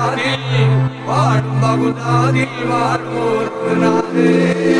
பாடி பாடும் பகுதாதி வாரூர் நாதே